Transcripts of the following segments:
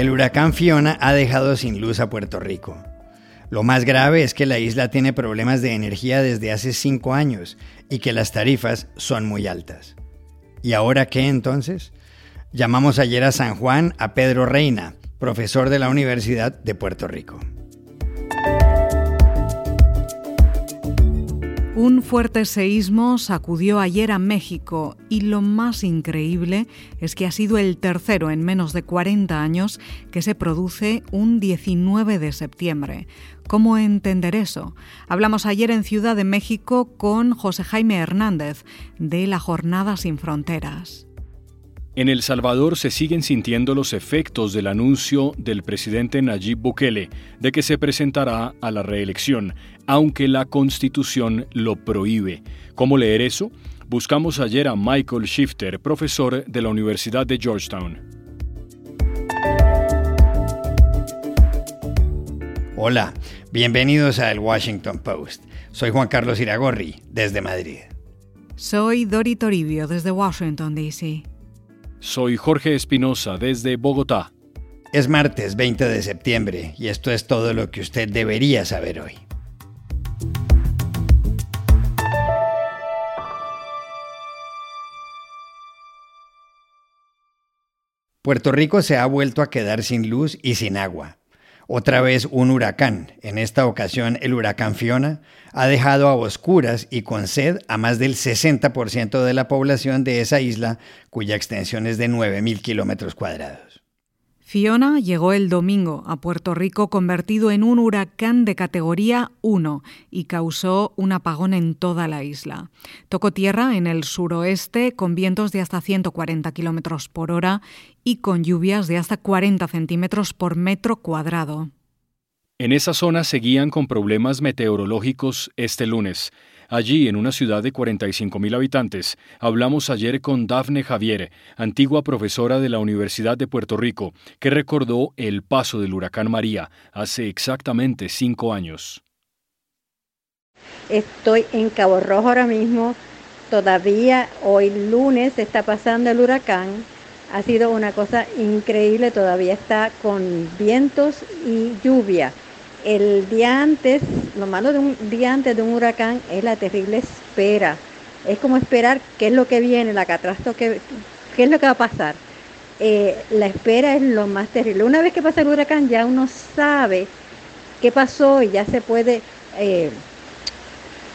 El huracán Fiona ha dejado sin luz a Puerto Rico. Lo más grave es que la isla tiene problemas de energía desde hace cinco años y que las tarifas son muy altas. ¿Y ahora qué entonces? Llamamos ayer a San Juan a Pedro Reina, profesor de la Universidad de Puerto Rico. Un fuerte seísmo sacudió ayer a México y lo más increíble es que ha sido el tercero en menos de 40 años que se produce un 19 de septiembre. ¿Cómo entender eso? Hablamos ayer en Ciudad de México con José Jaime Hernández de la Jornada sin Fronteras. En El Salvador se siguen sintiendo los efectos del anuncio del presidente Nayib Bukele de que se presentará a la reelección, aunque la constitución lo prohíbe. ¿Cómo leer eso? Buscamos ayer a Michael Shifter, profesor de la Universidad de Georgetown. Hola, bienvenidos a El Washington Post. Soy Juan Carlos Iragorri, desde Madrid. Soy Dori Toribio, desde Washington, D.C. Soy Jorge Espinosa desde Bogotá. Es martes 20 de septiembre y esto es todo lo que usted debería saber hoy. Puerto Rico se ha vuelto a quedar sin luz y sin agua. Otra vez un huracán, en esta ocasión el huracán Fiona, ha dejado a oscuras y con sed a más del 60% de la población de esa isla, cuya extensión es de 9.000 kilómetros cuadrados. Fiona llegó el domingo a Puerto Rico convertido en un huracán de categoría 1 y causó un apagón en toda la isla. Tocó tierra en el suroeste con vientos de hasta 140 kilómetros por hora y con lluvias de hasta 40 centímetros por metro cuadrado. En esa zona seguían con problemas meteorológicos este lunes. Allí, en una ciudad de 45.000 habitantes, hablamos ayer con Dafne Javier, antigua profesora de la Universidad de Puerto Rico, que recordó el paso del huracán María hace exactamente cinco años. Estoy en Cabo Rojo ahora mismo. Todavía hoy lunes está pasando el huracán. Ha sido una cosa increíble. Todavía está con vientos y lluvia. El día antes, lo malo de un día antes de un huracán es la terrible espera. Es como esperar qué es lo que viene, la catástrofe, qué es lo que va a pasar. Eh, la espera es lo más terrible. Una vez que pasa el huracán ya uno sabe qué pasó y ya se puede eh,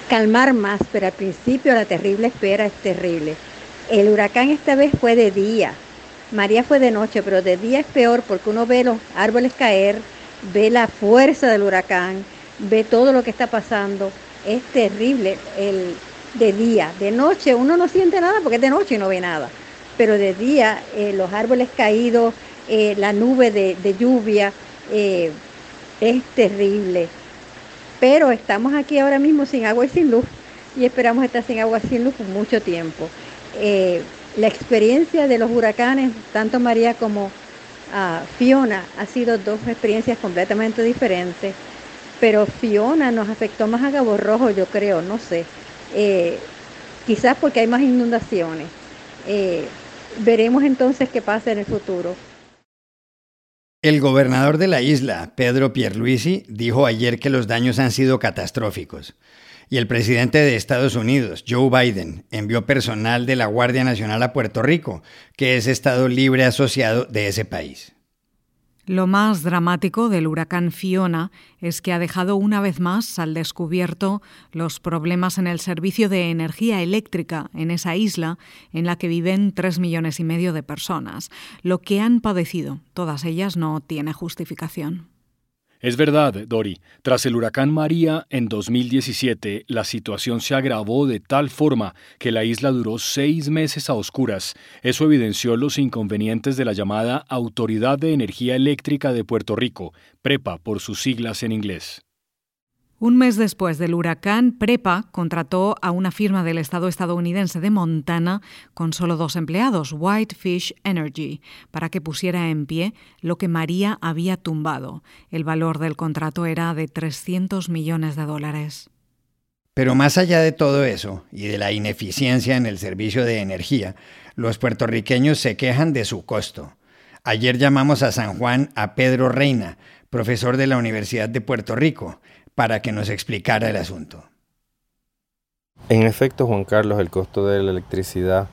calmar más, pero al principio la terrible espera es terrible. El huracán esta vez fue de día, María fue de noche, pero de día es peor porque uno ve los árboles caer, ve la fuerza del huracán, ve todo lo que está pasando. Es terrible el de día. De noche uno no siente nada porque es de noche y no ve nada. Pero de día eh, los árboles caídos, eh, la nube de, lluvia, eh, es terrible. Pero estamos aquí ahora mismo sin agua y sin luz y esperamos estar sin agua y sin luz por mucho tiempo. la experiencia de los huracanes, tanto María como Fiona ha sido dos experiencias completamente diferentes, pero Fiona nos afectó más a Cabo Rojo, yo creo, no sé. Eh, quizás porque hay más inundaciones. Eh, veremos entonces qué pasa en el futuro. El gobernador de la isla, Pedro Pierluisi, dijo ayer que los daños han sido catastróficos. Y el presidente de Estados Unidos, Joe Biden, envió personal de la Guardia Nacional a Puerto Rico, que es Estado libre asociado de ese país. Lo más dramático del huracán Fiona es que ha dejado una vez más al descubierto los problemas en el servicio de energía eléctrica en esa isla en la que viven tres millones y medio de personas. Lo que han padecido, todas ellas, no tiene justificación. Es verdad, Dori, tras el huracán María en 2017, la situación se agravó de tal forma que la isla duró seis meses a oscuras. Eso evidenció los inconvenientes de la llamada Autoridad de Energía Eléctrica de Puerto Rico, PREPA por sus siglas en inglés. Un mes después del huracán, Prepa contrató a una firma del Estado estadounidense de Montana con solo dos empleados, Whitefish Energy, para que pusiera en pie lo que María había tumbado. El valor del contrato era de 300 millones de dólares. Pero más allá de todo eso y de la ineficiencia en el servicio de energía, los puertorriqueños se quejan de su costo. Ayer llamamos a San Juan a Pedro Reina, profesor de la Universidad de Puerto Rico, para que nos explicara el asunto. En efecto, Juan Carlos, el costo de la electricidad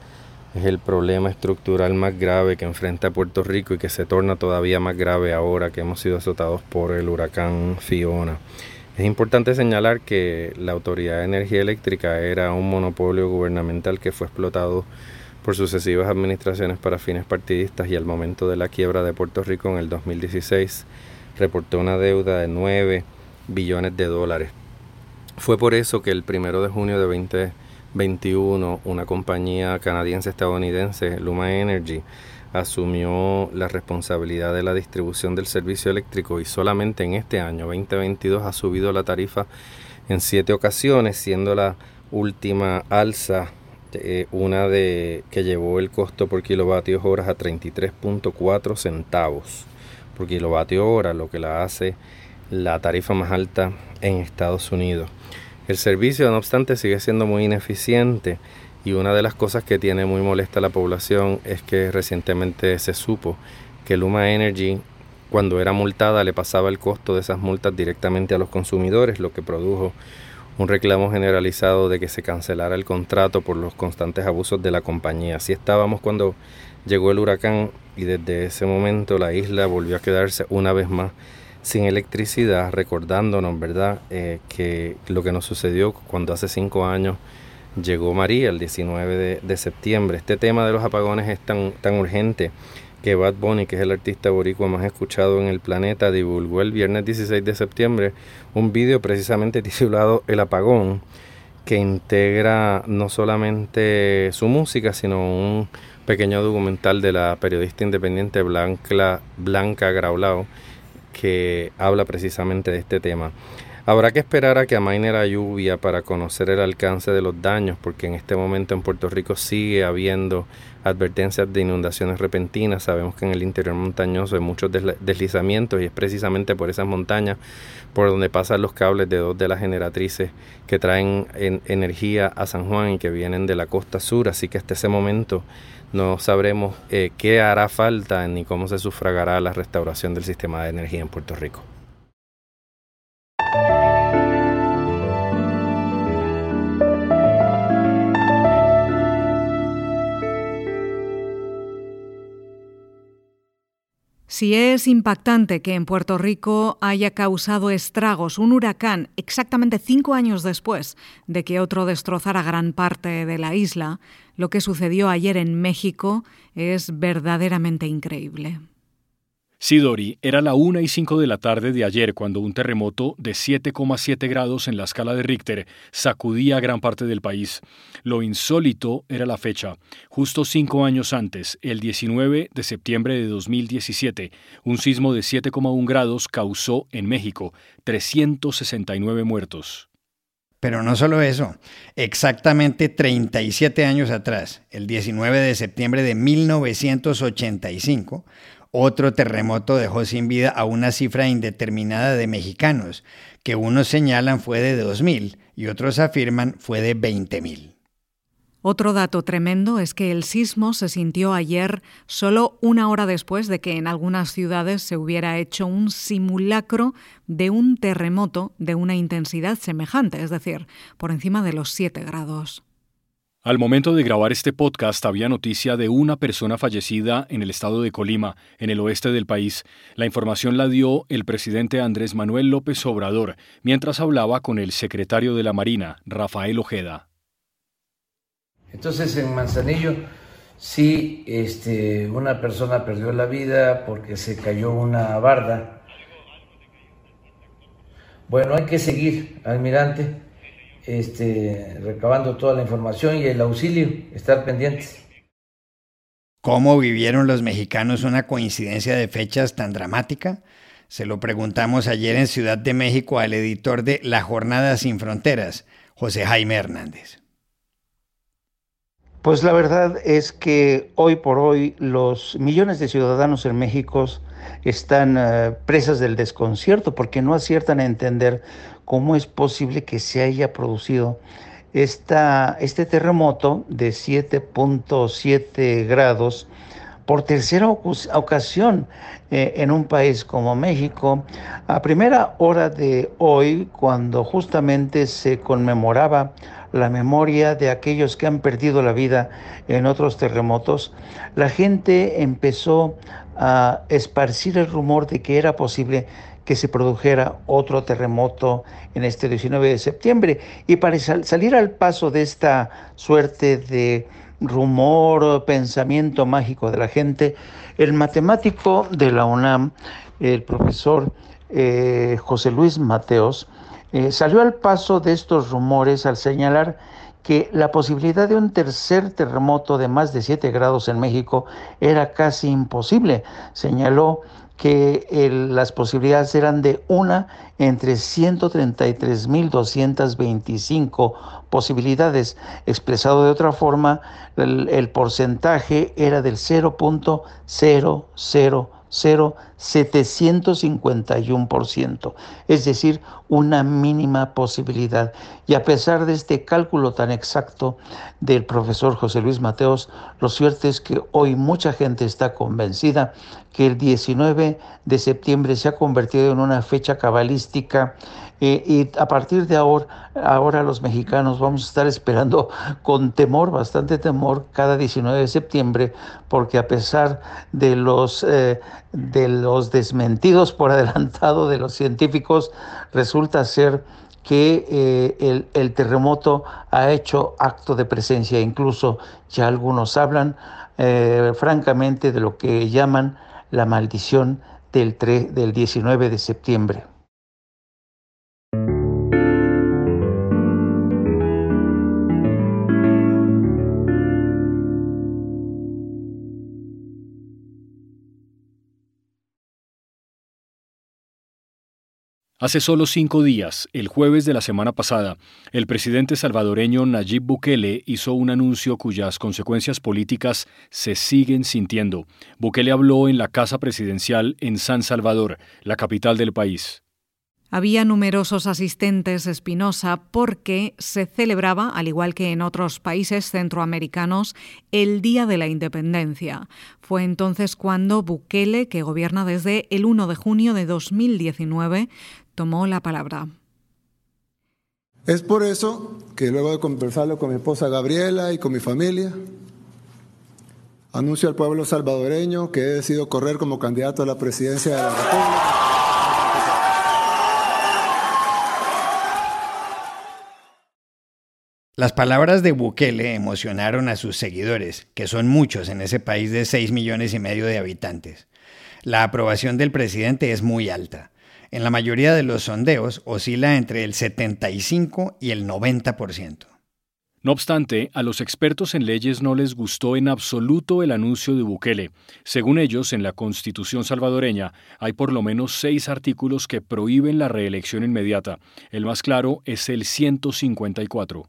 es el problema estructural más grave que enfrenta Puerto Rico y que se torna todavía más grave ahora que hemos sido azotados por el huracán Fiona. Es importante señalar que la Autoridad de Energía Eléctrica era un monopolio gubernamental que fue explotado por sucesivas administraciones para fines partidistas y al momento de la quiebra de Puerto Rico en el 2016 reportó una deuda de 9 billones de dólares. Fue por eso que el primero de junio de 2021 una compañía canadiense-estadounidense, Luma Energy, asumió la responsabilidad de la distribución del servicio eléctrico y solamente en este año 2022 ha subido la tarifa en siete ocasiones, siendo la última alza eh, una de que llevó el costo por kilovatio hora a 33.4 centavos por kilovatio hora, lo que la hace la tarifa más alta en Estados Unidos. El servicio, no obstante, sigue siendo muy ineficiente y una de las cosas que tiene muy molesta a la población es que recientemente se supo que Luma Energy, cuando era multada, le pasaba el costo de esas multas directamente a los consumidores, lo que produjo un reclamo generalizado de que se cancelara el contrato por los constantes abusos de la compañía. Así estábamos cuando llegó el huracán y desde ese momento la isla volvió a quedarse una vez más sin electricidad, recordándonos, ¿verdad?, eh, que lo que nos sucedió cuando hace cinco años llegó María, el 19 de, septiembre. Este tema de los apagones es tan, tan urgente que Bad Bunny, que es el artista boricua más escuchado en el planeta, divulgó el viernes 16 de septiembre un vídeo precisamente titulado El apagón, que integra no solamente su música, sino un pequeño documental de la periodista independiente Blanca, Blanca Graulao, que habla precisamente de este tema. Habrá que esperar a que amaine la lluvia para conocer el alcance de los daños, porque en este momento en Puerto Rico sigue habiendo advertencias de inundaciones repentinas. Sabemos que en el interior montañoso hay muchos deslizamientos y es precisamente por esas montañas por donde pasan los cables de dos de las generatrices que traen energía a San Juan y que vienen de la costa sur. Así que hasta ese momento no sabremos eh, qué hará falta ni cómo se sufragará la restauración del sistema de energía en Puerto Rico. Si es impactante que en Puerto Rico haya causado estragos un huracán exactamente cinco años después de que otro destrozara gran parte de la isla, lo que sucedió ayer en México es verdaderamente increíble. Sidori, era la 1 y 5 de la tarde de ayer cuando un terremoto de 7,7 grados en la escala de Richter sacudía gran parte del país. Lo insólito era la fecha. Justo cinco años antes, el 19 de septiembre de 2017, un sismo de 7,1 grados causó en México 369 muertos. Pero no solo eso, exactamente 37 años atrás, el 19 de septiembre de 1985, otro terremoto dejó sin vida a una cifra indeterminada de mexicanos, que unos señalan fue de 2.000 y otros afirman fue de 20.000. Otro dato tremendo es que el sismo se sintió ayer solo una hora después de que en algunas ciudades se hubiera hecho un simulacro de un terremoto de una intensidad semejante, es decir, por encima de los 7 grados. Al momento de grabar este podcast había noticia de una persona fallecida en el estado de Colima, en el oeste del país. La información la dio el presidente Andrés Manuel López Obrador mientras hablaba con el secretario de la Marina, Rafael Ojeda. Entonces en Manzanillo sí este, una persona perdió la vida porque se cayó una barda. Bueno, hay que seguir, almirante este, recabando toda la información y el auxilio, estar pendientes. ¿Cómo vivieron los mexicanos una coincidencia de fechas tan dramática? Se lo preguntamos ayer en Ciudad de México al editor de La Jornada Sin Fronteras, José Jaime Hernández. Pues la verdad es que hoy por hoy los millones de ciudadanos en México están eh, presas del desconcierto porque no aciertan a entender cómo es posible que se haya producido esta, este terremoto de 7.7 grados por tercera ocasión eh, en un país como México, a primera hora de hoy, cuando justamente se conmemoraba la memoria de aquellos que han perdido la vida en otros terremotos, la gente empezó a esparcir el rumor de que era posible que se produjera otro terremoto en este 19 de septiembre. Y para salir al paso de esta suerte de rumor, pensamiento mágico de la gente, el matemático de la UNAM, el profesor eh, José Luis Mateos, eh, salió al paso de estos rumores al señalar que la posibilidad de un tercer terremoto de más de 7 grados en México era casi imposible. Señaló que las posibilidades eran de una entre 133.225 posibilidades. Expresado de otra forma, el, el porcentaje era del 0.0000751%, es decir, una mínima posibilidad. Y a pesar de este cálculo tan exacto del profesor José Luis Mateos, lo cierto es que hoy mucha gente está convencida que el 19 de septiembre se ha convertido en una fecha cabalística eh, y a partir de ahora, ahora los mexicanos vamos a estar esperando con temor, bastante temor, cada 19 de septiembre, porque a pesar de los, eh, de los desmentidos por adelantado de los científicos, resulta ser que eh, el, terremoto ha hecho acto de presencia. Incluso ya algunos hablan francamente de lo que llaman la maldición del, del 19 de septiembre. Hace solo cinco días, el jueves de la semana pasada, el presidente salvadoreño Nayib Bukele hizo un anuncio cuyas consecuencias políticas se siguen sintiendo. Bukele habló en la Casa Presidencial en San Salvador, la capital del país. Había numerosos asistentes Espinosa porque se celebraba, al igual que en otros países centroamericanos, el Día de la Independencia. Fue entonces cuando Bukele, que gobierna desde el 1 de junio de 2019, tomó la palabra. Es por eso que luego de conversarlo con mi esposa Gabriela y con mi familia, anuncio al pueblo salvadoreño que he decidido correr como candidato a la presidencia de la República. Las palabras de Bukele emocionaron a sus seguidores, que son muchos en ese país de 6 millones y medio de habitantes. La aprobación del presidente es muy alta en la mayoría de los sondeos oscila entre el 75 y el 90%. No obstante, a los expertos en leyes no les gustó en absoluto el anuncio de Bukele. Según ellos, en la Constitución salvadoreña hay por lo menos seis artículos que prohíben la reelección inmediata. El más claro es el 154.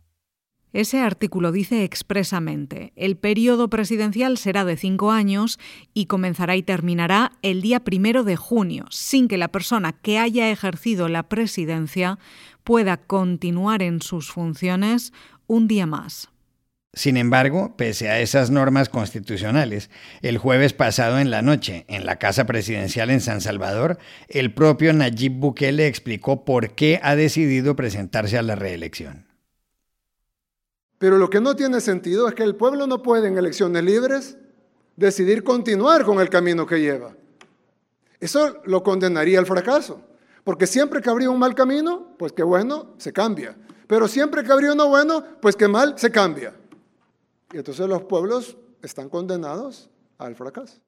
Ese artículo dice expresamente, el periodo presidencial será de cinco años y comenzará y terminará el día primero de junio, sin que la persona que haya ejercido la presidencia pueda continuar en sus funciones un día más. Sin embargo, pese a esas normas constitucionales, el jueves pasado en la noche, en la Casa Presidencial en San Salvador, el propio Nayib Bukele explicó por qué ha decidido presentarse a la reelección. Pero lo que no tiene sentido es que el pueblo no puede en elecciones libres decidir continuar con el camino que lleva. Eso lo condenaría al fracaso. Porque siempre que habría un mal camino, pues qué bueno, se cambia. Pero siempre que habría uno bueno, pues qué mal, se cambia. Y entonces los pueblos están condenados al fracaso.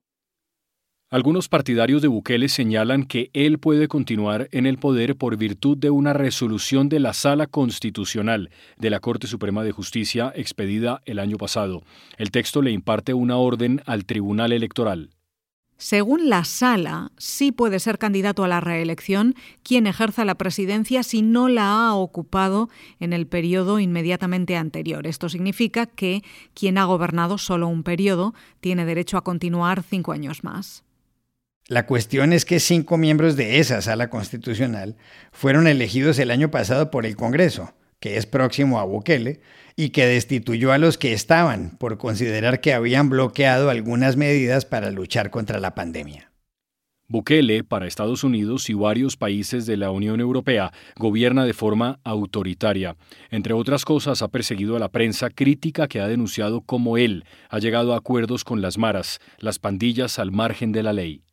Algunos partidarios de Bukele señalan que él puede continuar en el poder por virtud de una resolución de la Sala Constitucional de la Corte Suprema de Justicia expedida el año pasado. El texto le imparte una orden al Tribunal Electoral. Según la sala, sí puede ser candidato a la reelección quien ejerza la presidencia si no la ha ocupado en el periodo inmediatamente anterior. Esto significa que quien ha gobernado solo un periodo tiene derecho a continuar cinco años más. La cuestión es que cinco miembros de esa sala constitucional fueron elegidos el año pasado por el Congreso, que es próximo a Bukele, y que destituyó a los que estaban por considerar que habían bloqueado algunas medidas para luchar contra la pandemia. Bukele, para Estados Unidos y varios países de la Unión Europea, gobierna de forma autoritaria. Entre otras cosas, ha perseguido a la prensa crítica que ha denunciado cómo él ha llegado a acuerdos con las maras, las pandillas al margen de la ley.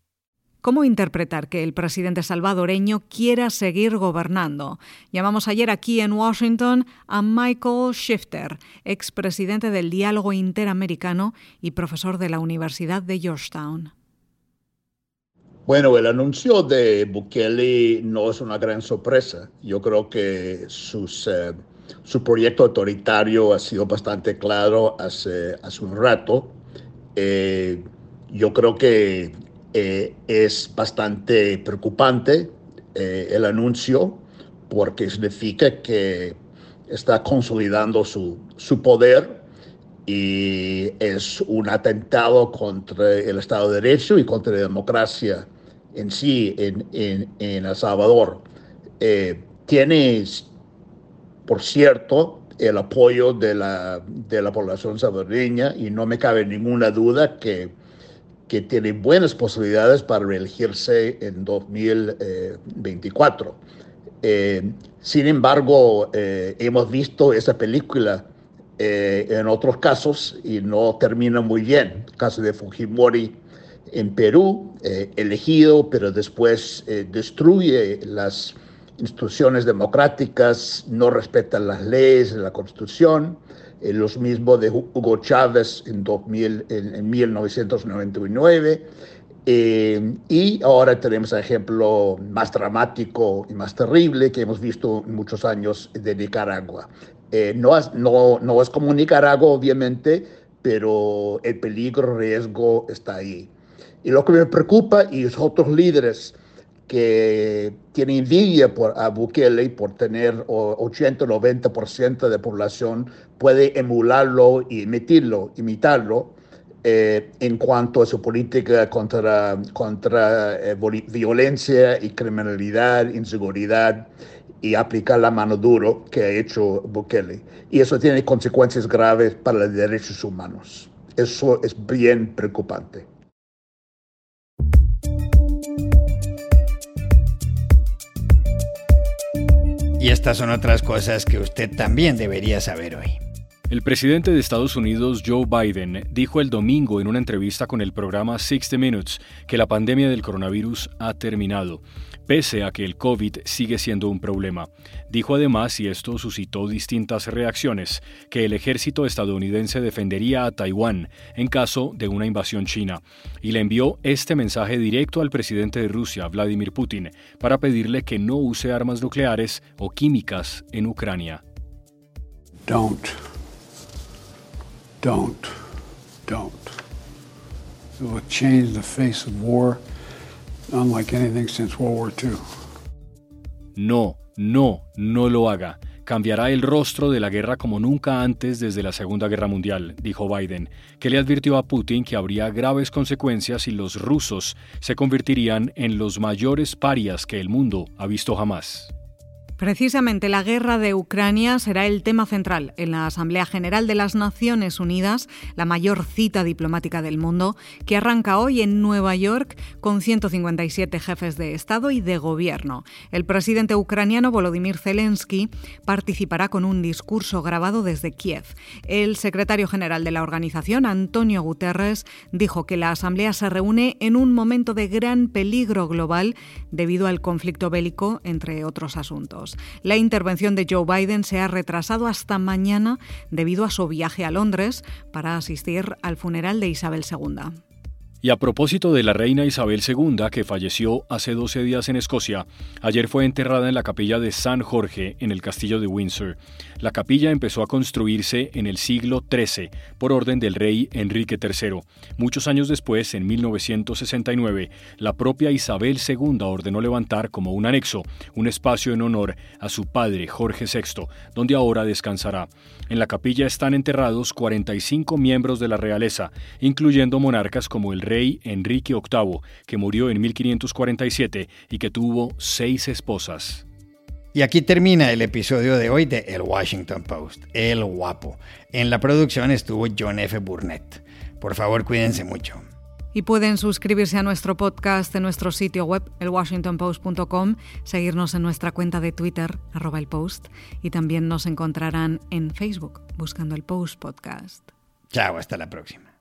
¿Cómo interpretar que el presidente salvadoreño quiera seguir gobernando? Llamamos ayer aquí en Washington a Michael Shifter, expresidente del Diálogo Interamericano y profesor de la Universidad de Georgetown. Bueno, el anuncio de Bukele no es una gran sorpresa. Yo creo que sus, eh, su proyecto autoritario ha sido bastante claro hace, hace un rato. Eh, yo creo que eh, es bastante preocupante el anuncio porque significa que está consolidando su, su poder y es un atentado contra el Estado de Derecho y contra la democracia en sí en, en, El Salvador. Eh, tiene, por cierto, el apoyo de la, de la población salvadoreña y no me cabe ninguna duda que, que tiene buenas posibilidades para reelegirse en 2024. Eh, sin embargo, eh, hemos visto esa película en otros casos y no termina muy bien. El caso de Fujimori en Perú, eh, elegido, pero después eh, destruye las instituciones democráticas, no respeta las leyes, la constitución. Eh, los mismos de Hugo Chávez en, 2000, en, 1999. y ahora tenemos el ejemplo más dramático y más terrible que hemos visto en muchos años de Nicaragua. no, es, no, no es como Nicaragua, obviamente, pero el peligro, riesgo está ahí. Y lo que me preocupa y los otros líderes que tienen envidia por a Bukele por tener 80-90% de población puede emularlo y emitirlo, imitarlo eh, en cuanto a su política contra, contra eh, violencia y criminalidad, inseguridad y aplicar la mano duro que ha hecho Bukele. Y eso tiene consecuencias graves para los derechos humanos. Eso es bien preocupante. Y estas son otras cosas que usted también debería saber hoy. El presidente de Estados Unidos, Joe Biden, dijo el domingo en una entrevista con el programa 60 Minutes que la pandemia del coronavirus ha terminado pese a que el COVID sigue siendo un problema. Dijo además, y esto suscitó distintas reacciones, que el ejército estadounidense defendería a Taiwán en caso de una invasión china, y le envió este mensaje directo al presidente de Rusia, Vladimir Putin, para pedirle que no use armas nucleares o químicas en Ucrania. Don't. Don't. Don't. It will change the face of war. No, no, no lo haga. Cambiará el rostro de la guerra como nunca antes desde la Segunda Guerra Mundial, dijo Biden, que le advirtió a Putin que habría graves consecuencias si los rusos se convertirían en los mayores parias que el mundo ha visto jamás. Precisamente la guerra de Ucrania será el tema central en la Asamblea General de las Naciones Unidas, la mayor cita diplomática del mundo, que arranca hoy en Nueva York con 157 jefes de Estado y de Gobierno. El presidente ucraniano Volodymyr Zelensky participará con un discurso grabado desde Kiev. El secretario general de la organización, Antonio Guterres, dijo que la Asamblea se reúne en un momento de gran peligro global debido al conflicto bélico, entre otros asuntos. La intervención de Joe Biden se ha retrasado hasta mañana debido a su viaje a Londres para asistir al funeral de Isabel II. Y a propósito de la reina Isabel II, que falleció hace 12 días en Escocia, ayer fue enterrada en la capilla de San Jorge, en el castillo de Windsor. La capilla empezó a construirse en el siglo XIII por orden del rey Enrique III. Muchos años después, en 1969, la propia Isabel II ordenó levantar como un anexo un espacio en honor a su padre Jorge VI, donde ahora descansará. En la capilla están enterrados 45 miembros de la realeza, incluyendo monarcas como el rey Enrique VIII, que murió en 1547 y que tuvo seis esposas. Y aquí termina el episodio de hoy de El Washington Post, El Guapo. En la producción estuvo John F. Burnett. Por favor, cuídense mucho. Y pueden suscribirse a nuestro podcast en nuestro sitio web, elwashingtonpost.com, seguirnos en nuestra cuenta de Twitter, arroba el post, y también nos encontrarán en Facebook, buscando el Post Podcast. Chao, hasta la próxima.